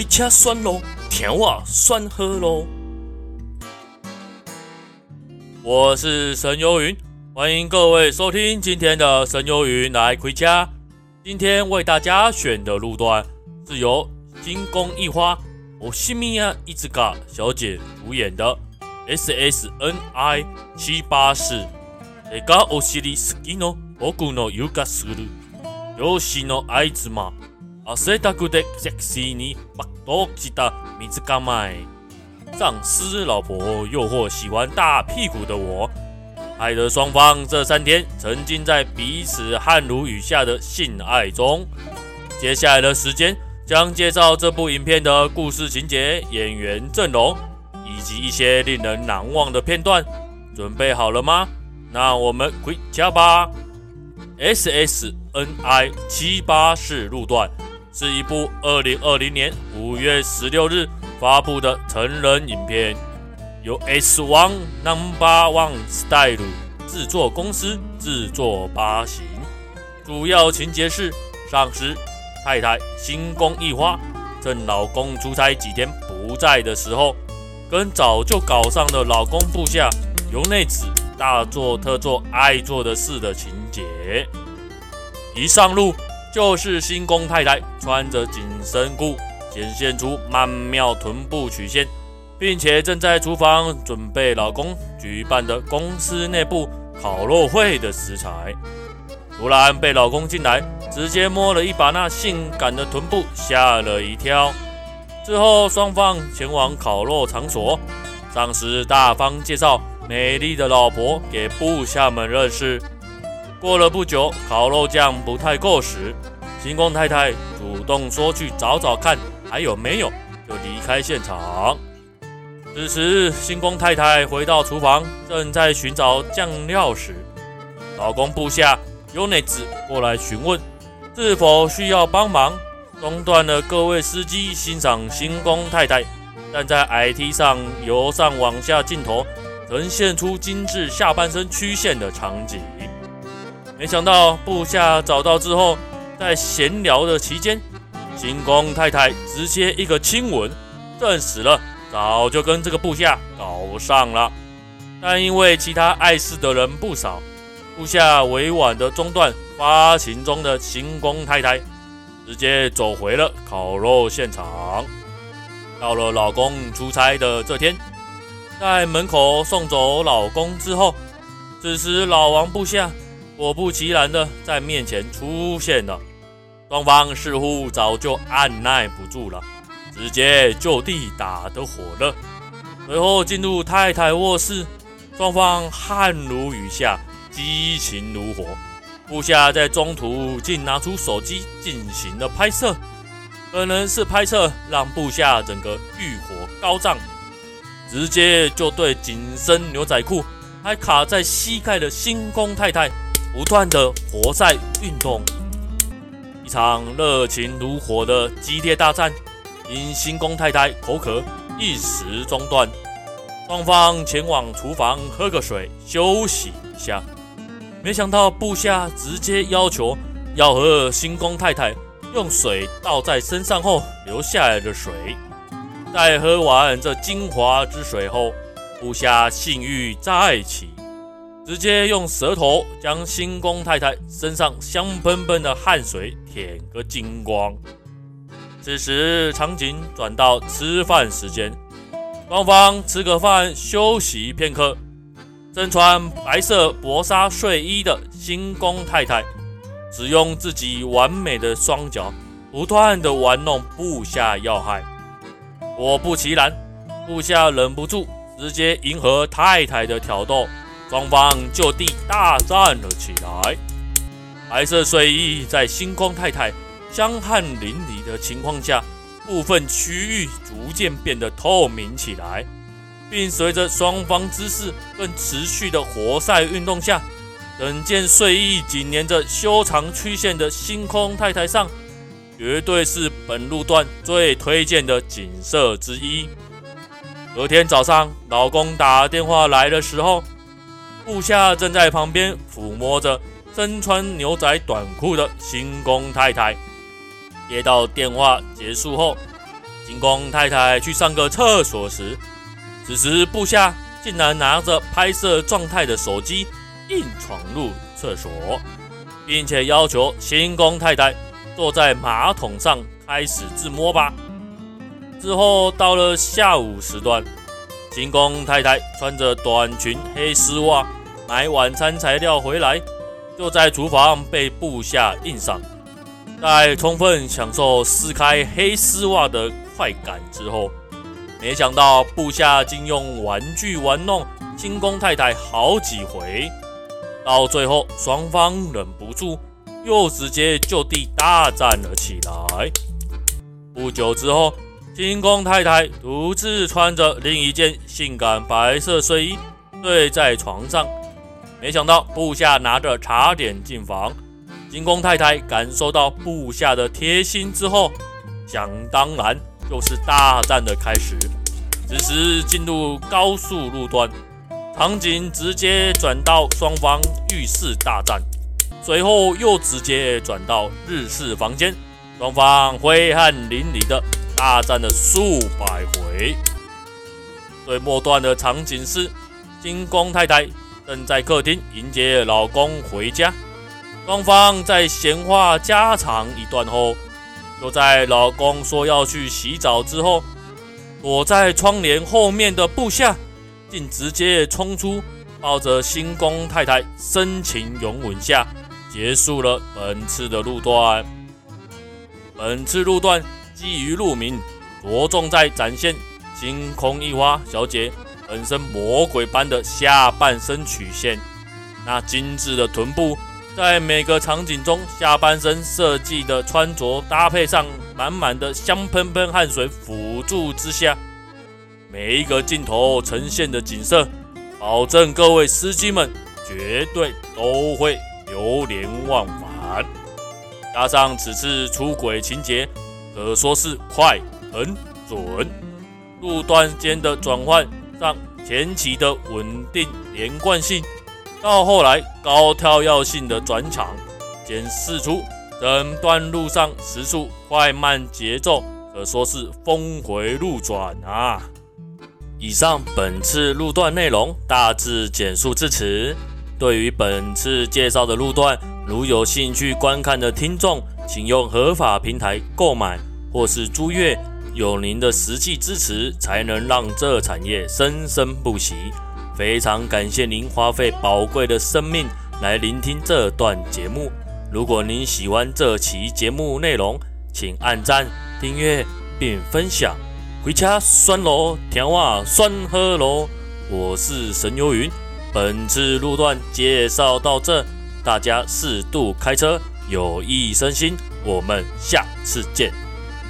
开车选路，听我选好路。我是神游云，欢迎各位收听今天的神游云来开车。今天为大家选的路段是由新宫一花欧西米亚伊兹嘎小姐主演的 S S N I 七八四。这个欧西里斯基诺，我古诺尤加斯鲁，有西诺爱兹玛。阿塞达古德塞西尼巴多吉达米兹嘎麦，上司老婆诱惑喜欢大屁股的我，害得双方这三天沉浸在彼此汗如雨下的性爱中。接下来的时间将介绍这部影片的故事情节、演员阵容以及一些令人难忘的片段。准备好了吗？那我们回家吧。S S N I 七八四路段。是一部二零二零年五月十六日发布的成人影片，由 S One Number One Style 制作公司制作发行。主要情节是，上司太太新宫一花趁老公出差几天不在的时候，跟早就搞上的老公部下由内子大做特做爱做的事的情节。一上路。就是新宫太太穿着紧身裤，显现出曼妙臀部曲线，并且正在厨房准备老公举办的公司内部烤肉会的食材。突然被老公进来，直接摸了一把那性感的臀部，吓了一跳。之后双方前往烤肉场所，上司大方介绍美丽的老婆给部下们认识。过了不久，烤肉酱不太够时，星光太太主动说去找找看还有没有，就离开现场。此时，星光太太回到厨房，正在寻找酱料时，老公部下优内子过来询问是否需要帮忙，中断了各位司机欣赏星光太太站在矮梯上由上往下镜头呈现出精致下半身曲线的场景。没想到部下找到之后，在闲聊的期间，新宫太太直接一个亲吻，证实了早就跟这个部下搞上了。但因为其他碍事的人不少，部下委婉的中断发情中的新宫太太，直接走回了烤肉现场。到了老公出差的这天，在门口送走老公之后，此时老王部下。果不其然的在面前出现了，双方似乎早就按捺不住了，直接就地打得火热。随后进入太太卧室，双方汗如雨下，激情如火。部下在中途竟拿出手机进行了拍摄，可能是拍摄让部下整个欲火高涨，直接就对紧身牛仔裤还卡在膝盖的星空太太。不断的活塞运动，一场热情如火的激烈大战，因新宫太太口渴一时中断。双方前往厨房喝个水休息一下，没想到部下直接要求要喝新宫太太用水倒在身上后留下来的水。在喝完这精华之水后，部下性欲再起。直接用舌头将新宫太太身上香喷喷的汗水舔个精光。此时场景转到吃饭时间，双方吃个饭休息片刻。身穿白色薄纱睡衣的新宫太太，只用自己完美的双脚，不断地玩弄部下要害。果不其然，部下忍不住直接迎合太太的挑逗。双方就地大战了起来。白色睡衣在星空太太香汗淋漓的情况下，部分区域逐渐变得透明起来，并随着双方姿势更持续的活塞运动下，整件睡衣紧连着修长曲线的星空太太上，绝对是本路段最推荐的景色之一。隔天早上，老公打电话来的时候。部下正在旁边抚摸着身穿牛仔短裤的新宫太太。接到电话结束后，星宫太太去上个厕所时，此时部下竟然拿着拍摄状态的手机硬闯入厕所，并且要求新宫太太坐在马桶上开始自摸吧。之后到了下午时段，新宫太太穿着短裙黑丝袜买晚餐材料回来，就在厨房被部下硬上。在充分享受撕开黑丝袜的快感之后，没想到部下竟用玩具玩弄新宫太太好几回，到最后双方忍不住，又直接就地大战了起来。不久之后，金宫太太独自穿着另一件性感白色睡衣睡在床上，没想到部下拿着茶点进房。金宫太太感受到部下的贴心之后，想当然就是大战的开始。此时进入高速路段，场景直接转到双方浴室大战，随后又直接转到日式房间，双方挥汗淋漓的大战了数百回。最末段的场景是，金光太太正在客厅迎接老公回家。双方在闲话家常一段后，就在老公说要去洗澡之后，躲在窗帘后面的部下竟直接冲出，抱着新宫太太深情拥吻下，结束了本次的路段。本次路段基于路名，着重在展现星空一花小姐本身魔鬼般的下半身曲线，那精致的臀部。在每个场景中，下半身设计的穿着搭配上满满的香喷喷汗水辅助之下，每一个镜头呈现的景色，保证各位司机们绝对都会流连忘返。加上此次出轨情节，可说是快、很准。路段间的转换上，前期的稳定连贯性。到后来高跳跃性的转场，显示出整段路上时速快慢节奏可说是峰回路转啊！以上本次路段内容大致简述至此。对于本次介绍的路段，如有兴趣观看的听众，请用合法平台购买或是租阅，有您的实际支持，才能让这产业生生不息。非常感谢您花费宝贵的生命来聆听这段节目。如果您喜欢这期节目内容，请按赞、订阅并分享。回家酸咯，甜话酸喝咯。我是神游云，本次路段介绍到这，大家适度开车，有益身心。我们下次见。